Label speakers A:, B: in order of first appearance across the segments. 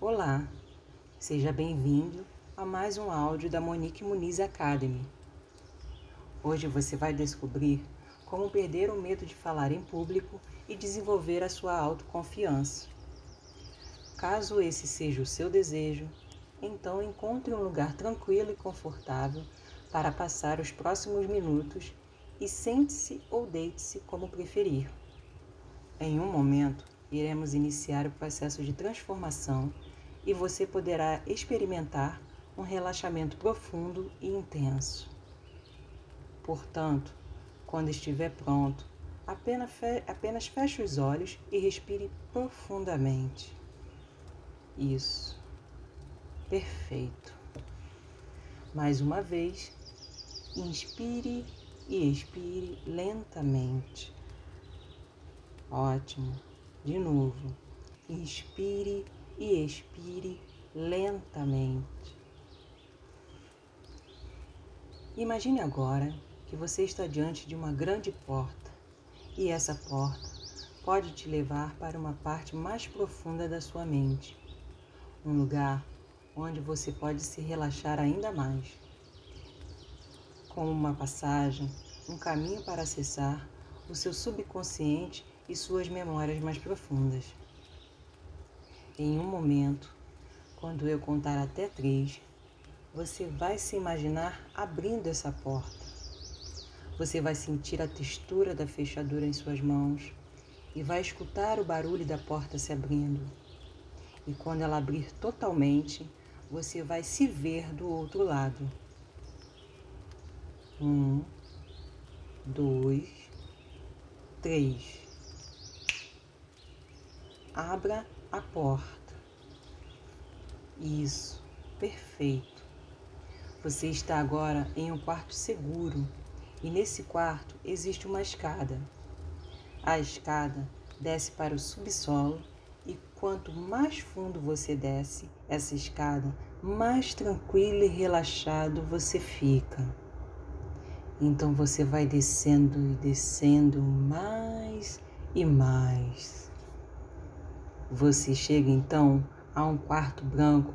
A: Olá, seja bem-vindo a mais um áudio da Monique Muniz Academy. Hoje você vai descobrir como perder o medo de falar em público e desenvolver a sua autoconfiança. Caso esse seja o seu desejo, então encontre um lugar tranquilo e confortável para passar os próximos minutos e sente-se ou deite-se como preferir. Em um momento, iremos iniciar o processo de transformação e você poderá experimentar um relaxamento profundo e intenso. Portanto, quando estiver pronto, apenas, apenas feche os olhos e respire profundamente. Isso. Perfeito. Mais uma vez, inspire e expire lentamente. Ótimo. De novo. Inspire e expire lentamente. Imagine agora que você está diante de uma grande porta e essa porta pode te levar para uma parte mais profunda da sua mente, um lugar onde você pode se relaxar ainda mais. Como uma passagem, um caminho para acessar o seu subconsciente e suas memórias mais profundas. Em um momento, quando eu contar até três, você vai se imaginar abrindo essa porta. Você vai sentir a textura da fechadura em suas mãos e vai escutar o barulho da porta se abrindo. E quando ela abrir totalmente, você vai se ver do outro lado. Um, dois, três. Abra a porta. Isso, perfeito. Você está agora em um quarto seguro e nesse quarto existe uma escada. A escada desce para o subsolo e quanto mais fundo você desce essa escada, mais tranquilo e relaxado você fica. Então você vai descendo e descendo mais e mais. Você chega então a um quarto branco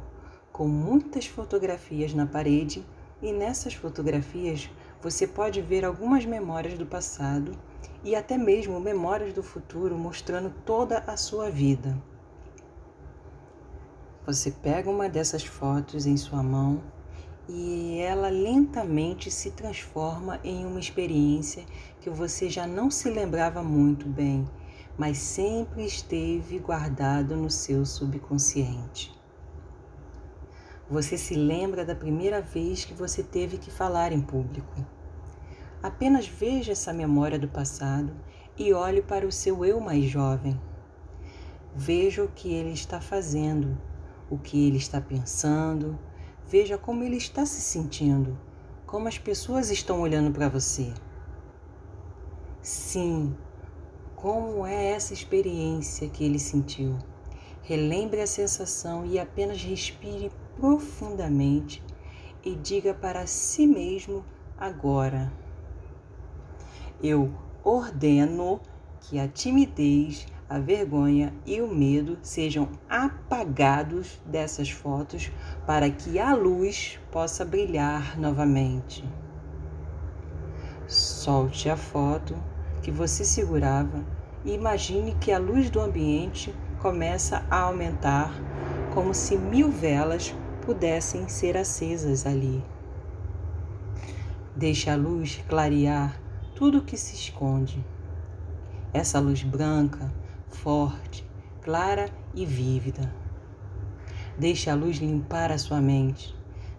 A: com muitas fotografias na parede e nessas fotografias você pode ver algumas memórias do passado e até mesmo memórias do futuro mostrando toda a sua vida. Você pega uma dessas fotos em sua mão e ela lentamente se transforma em uma experiência que você já não se lembrava muito bem mas sempre esteve guardado no seu subconsciente. Você se lembra da primeira vez que você teve que falar em público. Apenas veja essa memória do passado e olhe para o seu eu mais jovem. Veja o que ele está fazendo, o que ele está pensando, veja como ele está se sentindo, como as pessoas estão olhando para você. Sim, como é essa experiência que ele sentiu? Relembre a sensação e apenas respire profundamente e diga para si mesmo agora: Eu ordeno que a timidez, a vergonha e o medo sejam apagados dessas fotos para que a luz possa brilhar novamente. Solte a foto que você segurava e imagine que a luz do ambiente começa a aumentar, como se mil velas pudessem ser acesas ali. Deixe a luz clarear tudo que se esconde. Essa luz branca, forte, clara e vívida. Deixe a luz limpar a sua mente.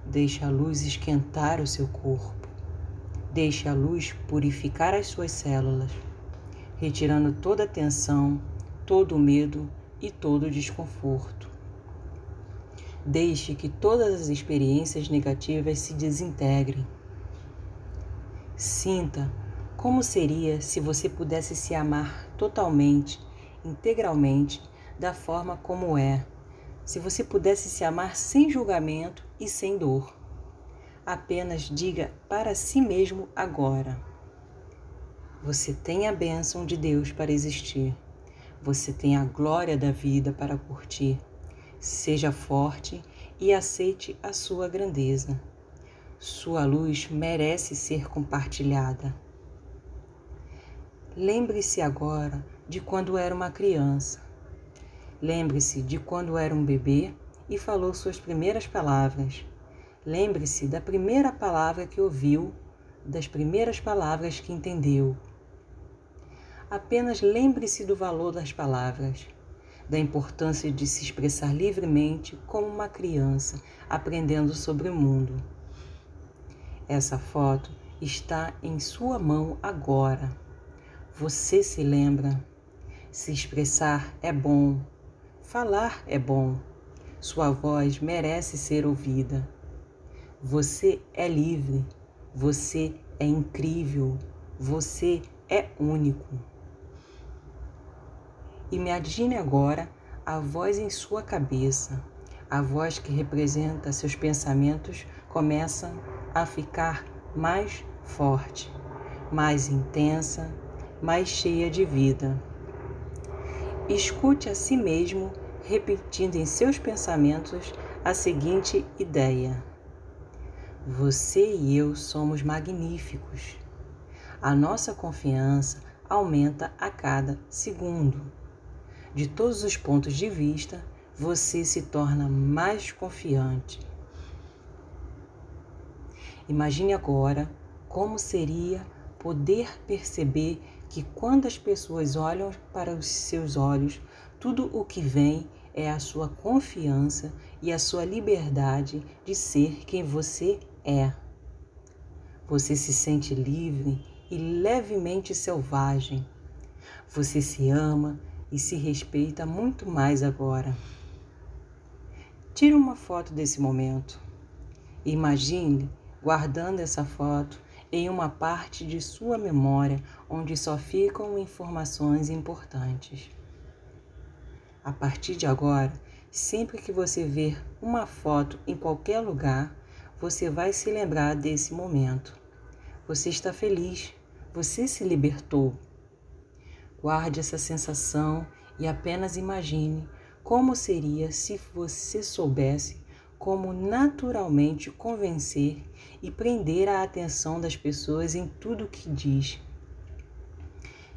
A: Deixe a luz esquentar o seu corpo. Deixe a luz purificar as suas células, retirando toda a tensão, todo o medo e todo o desconforto. Deixe que todas as experiências negativas se desintegrem. Sinta como seria se você pudesse se amar totalmente, integralmente, da forma como é. Se você pudesse se amar sem julgamento e sem dor. Apenas diga para si mesmo agora: Você tem a bênção de Deus para existir. Você tem a glória da vida para curtir. Seja forte e aceite a sua grandeza. Sua luz merece ser compartilhada. Lembre-se agora de quando era uma criança. Lembre-se de quando era um bebê e falou suas primeiras palavras. Lembre-se da primeira palavra que ouviu, das primeiras palavras que entendeu. Apenas lembre-se do valor das palavras, da importância de se expressar livremente como uma criança aprendendo sobre o mundo. Essa foto está em sua mão agora. Você se lembra? Se expressar é bom, falar é bom. Sua voz merece ser ouvida. Você é livre, você é incrível, você é único. Imagine agora a voz em sua cabeça. A voz que representa seus pensamentos começa a ficar mais forte, mais intensa, mais cheia de vida. Escute a si mesmo repetindo em seus pensamentos a seguinte ideia: Você e eu somos magníficos. A nossa confiança aumenta a cada segundo de todos os pontos de vista, você se torna mais confiante. Imagine agora como seria poder perceber que quando as pessoas olham para os seus olhos, tudo o que vem é a sua confiança e a sua liberdade de ser quem você é. Você se sente livre e levemente selvagem. Você se ama e se respeita muito mais agora. Tire uma foto desse momento. Imagine guardando essa foto em uma parte de sua memória onde só ficam informações importantes. A partir de agora, sempre que você ver uma foto em qualquer lugar, você vai se lembrar desse momento. Você está feliz, você se libertou. Guarde essa sensação e apenas imagine como seria se você soubesse como naturalmente convencer e prender a atenção das pessoas em tudo que diz.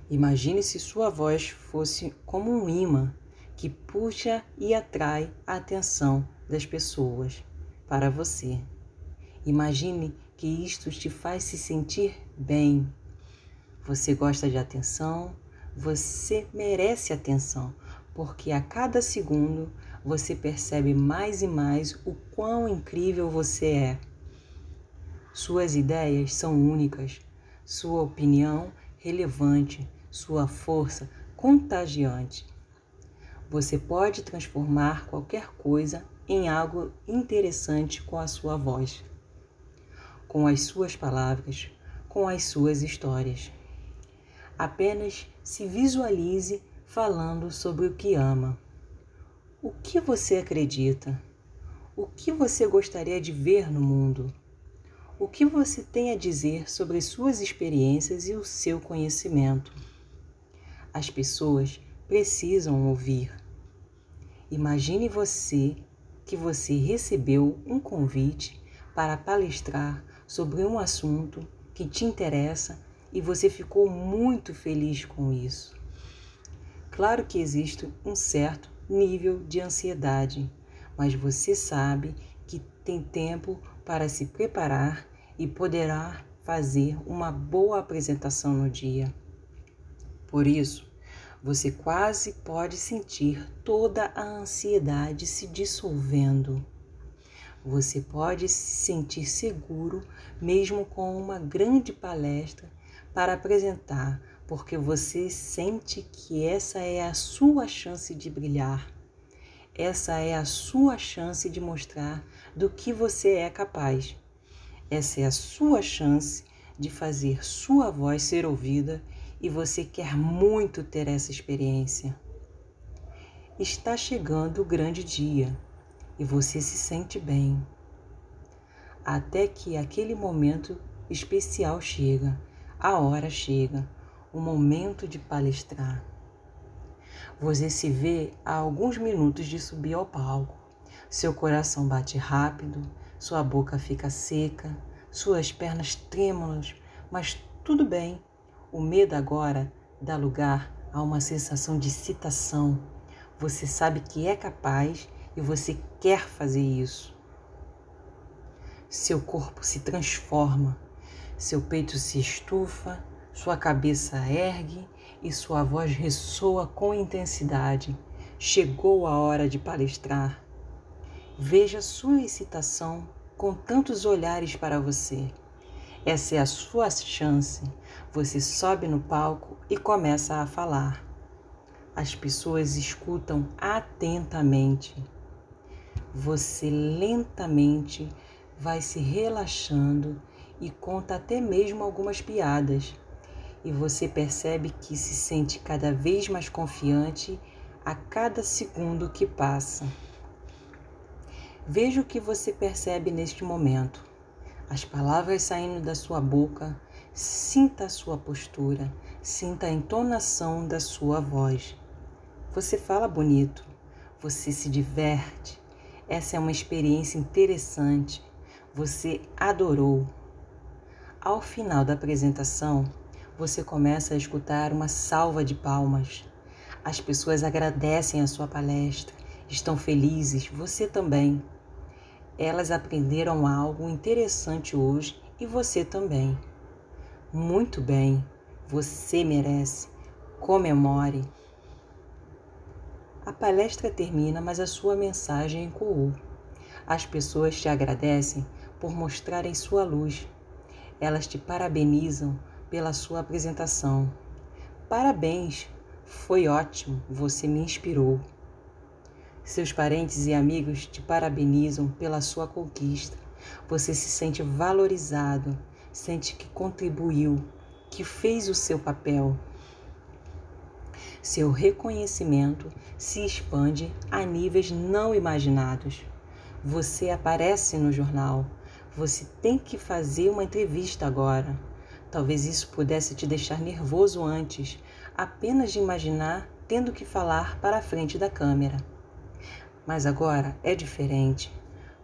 A: Imagine se sua voz fosse como um imã que puxa e atrai a atenção das pessoas para você. Imagine que isto te faz se sentir bem. Você gosta de atenção, você merece atenção, porque a cada segundo você percebe mais e mais o quão incrível você é. Suas ideias são únicas, sua opinião relevante, sua força contagiante. Você pode transformar qualquer coisa em algo interessante com a sua voz, com as suas palavras, com as suas histórias. Apenas se visualize falando sobre o que ama. O que você acredita? O que você gostaria de ver no mundo? O que você tem a dizer sobre suas experiências e o seu conhecimento? As pessoas precisam ouvir. Imagine você que você recebeu um convite para palestrar sobre um assunto que te interessa e você ficou muito feliz com isso. Claro que existe um certo nível de ansiedade, mas você sabe que tem tempo para se preparar e poderá fazer uma boa apresentação no dia. Por isso, você quase pode sentir toda a ansiedade se dissolvendo. Você pode se sentir seguro mesmo com uma grande palestra para apresentar, porque você sente que essa é a sua chance de brilhar. Essa é a sua chance de mostrar do que você é capaz. Essa é a sua chance de fazer sua voz ser ouvida e você quer muito ter essa experiência. Está chegando o grande dia e você se sente bem. Até que aquele momento especial chega a hora chega, o momento de palestrar. Você se vê a alguns minutos de subir ao palco. Seu coração bate rápido, sua boca fica seca, suas pernas trêmulas, mas tudo bem. O medo agora dá lugar a uma sensação de excitação. Você sabe que é capaz e você quer fazer isso. Seu corpo se transforma, seu peito se estufa, sua cabeça ergue e sua voz ressoa com intensidade. Chegou a hora de palestrar. Veja sua excitação com tantos olhares para você. Essa é a sua chance. Você sobe no palco e começa a falar. As pessoas escutam atentamente. Você lentamente vai se relaxando e conta até mesmo algumas piadas e você percebe que se sente cada vez mais confiante a cada segundo que passa. Veja o que você percebe neste momento. As palavras saindo da sua boca, sinta a sua postura, sinta a entonação da sua voz. Você fala bonito, você se diverte. Essa é uma experiência interessante. Você adorou. Ao final da apresentação, você começa a escutar uma salva de palmas. As pessoas agradecem a sua palestra, estão felizes, você também. Elas aprenderam algo interessante hoje e você também. Muito bem, você merece. Comemore. A palestra termina, mas a sua mensagem ecoou. As pessoas te agradecem por mostrarem sua luz. Elas te parabenizam pela sua apresentação. Parabéns, foi ótimo, você me inspirou. Seus parentes e amigos te parabenizam pela sua conquista. Você se sente valorizado, sente que contribuiu, que fez o seu papel. Seu reconhecimento se expande a níveis não imaginados. Você aparece no jornal. Você tem que fazer uma entrevista agora. Talvez isso pudesse te deixar nervoso antes, apenas de imaginar tendo que falar para a frente da câmera. Mas agora é diferente.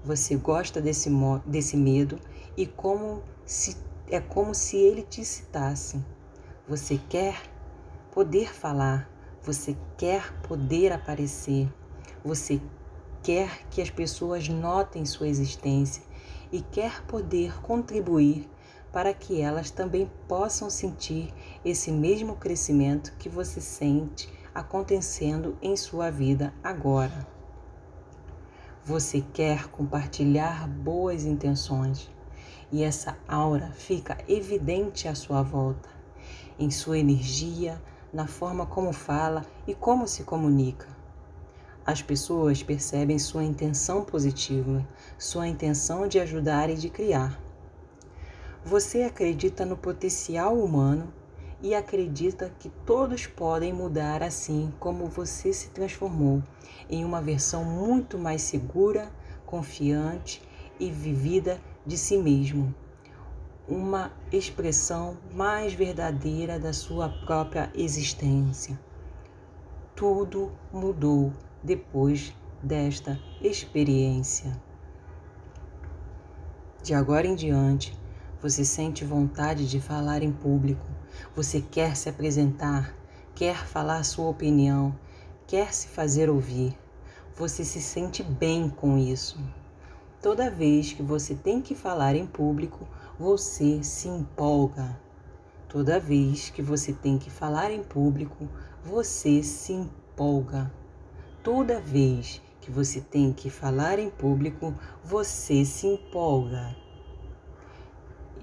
A: Você gosta desse, desse medo e como se, é como se ele te citasse. Você quer poder falar, você quer poder aparecer, você quer que as pessoas notem sua existência e quer poder contribuir para que elas também possam sentir esse mesmo crescimento que você sente acontecendo em sua vida agora. Você quer compartilhar boas intenções e essa aura fica evidente à sua volta, em sua energia, na forma como fala e como se comunica. As pessoas percebem sua intenção positiva, sua intenção de ajudar e de criar. Você acredita no potencial humano e acredita que todos podem mudar assim como você se transformou em uma versão muito mais segura, confiante e vivida de si mesmo. Uma expressão mais verdadeira da sua própria existência. Tudo mudou depois desta experiência. De agora em diante, você sente vontade de falar em público. Você quer se apresentar, quer falar sua opinião, quer se fazer ouvir. Você se sente bem com isso. Toda vez que você tem que falar em público, você se empolga. Toda vez que você tem que falar em público, você se empolga. Toda vez que você tem que falar em público, você se empolga.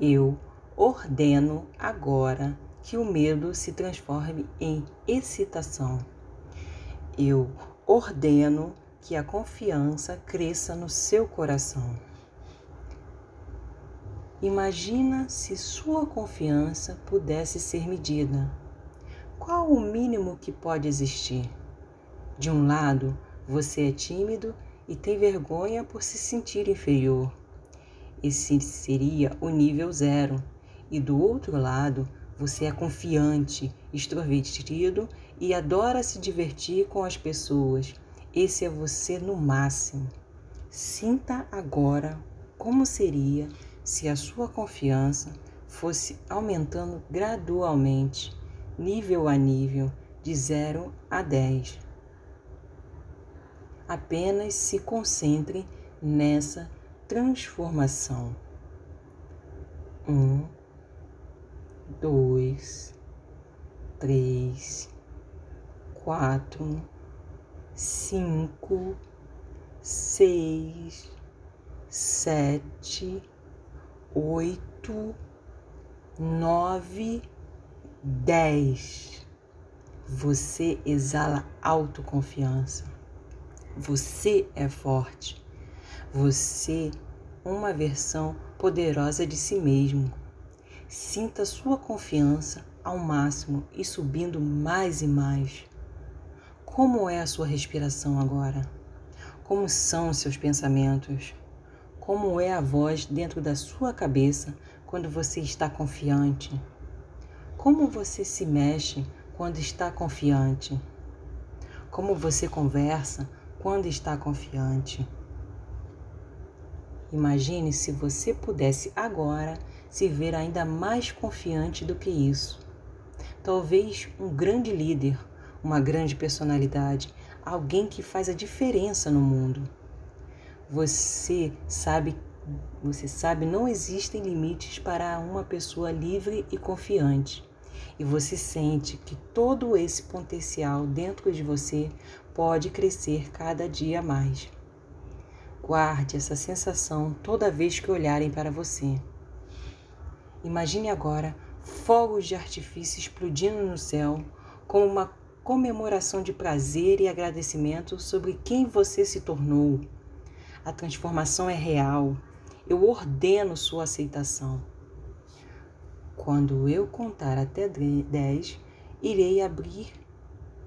A: Eu ordeno agora que o medo se transforme em excitação. Eu ordeno que a confiança cresça no seu coração. Imagina se sua confiança pudesse ser medida. Qual o mínimo que pode existir? De um lado, você é tímido e tem vergonha por se sentir inferior. Esse seria o nível zero. E do outro lado, você é confiante, extrovertido e adora se divertir com as pessoas. Esse é você no máximo. Sinta agora como seria se a sua confiança fosse aumentando gradualmente, nível a nível, de 0 a 10. Apenas se concentre nessa transformação. Um, dois, três, quatro, cinco, seis, sete, oito, nove, dez. Você exala autoconfiança. Você é forte. Você uma versão poderosa de si mesmo. Sinta sua confiança ao máximo e subindo mais e mais. Como é a sua respiração agora? Como são seus pensamentos? Como é a voz dentro da sua cabeça quando você está confiante? Como você se mexe quando está confiante? Como você conversa quando está confiante? Imagine se você pudesse agora se ver ainda mais confiante do que isso. Talvez um grande líder, uma grande personalidade, alguém que faz a diferença no mundo. Você sabe, você sabe, não existem limites para uma pessoa livre e confiante. E você sente que todo esse potencial dentro de você pode crescer cada dia mais. Guarde essa sensação toda vez que olharem para você. Imagine agora fogos de artifício explodindo no céu, como uma comemoração de prazer e agradecimento sobre quem você se tornou. A transformação é real. Eu ordeno sua aceitação. Quando eu contar até 10, irei abrir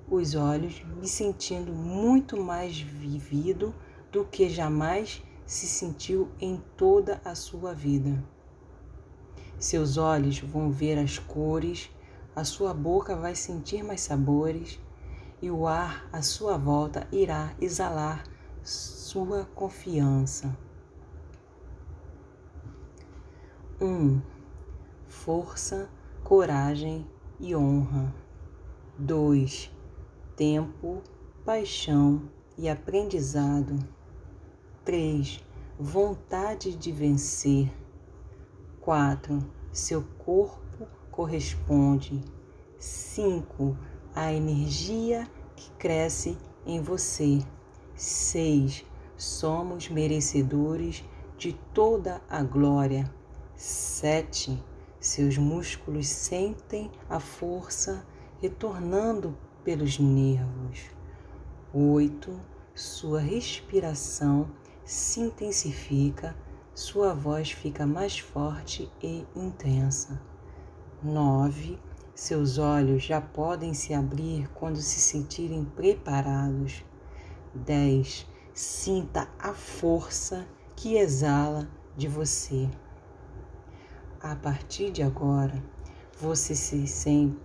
A: os olhos, me sentindo muito mais vivido do que jamais se sentiu em toda a sua vida. Seus olhos vão ver as cores, a sua boca vai sentir mais sabores e o ar à sua volta irá exalar sua confiança. 1. Um, força, coragem e honra. 2. Tempo, paixão e aprendizado. 3. Vontade de vencer. 4. Seu corpo corresponde. 5. A energia que cresce em você. 6. Somos merecedores de toda a glória. 7. Seus músculos sentem a força retornando pelos nervos. 8. Sua respiração se intensifica sua voz fica mais forte e intensa. 9. Seus olhos já podem se abrir quando se sentirem preparados. 10. Sinta a força que exala de você. A partir de agora, você se sente,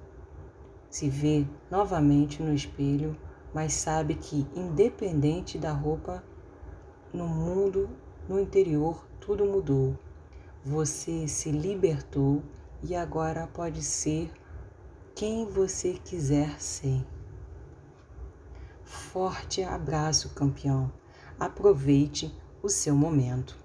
A: se vê novamente no espelho, mas sabe que independente da roupa no mundo no interior tudo mudou. Você se libertou e agora pode ser quem você quiser ser. Forte abraço, campeão. Aproveite o seu momento.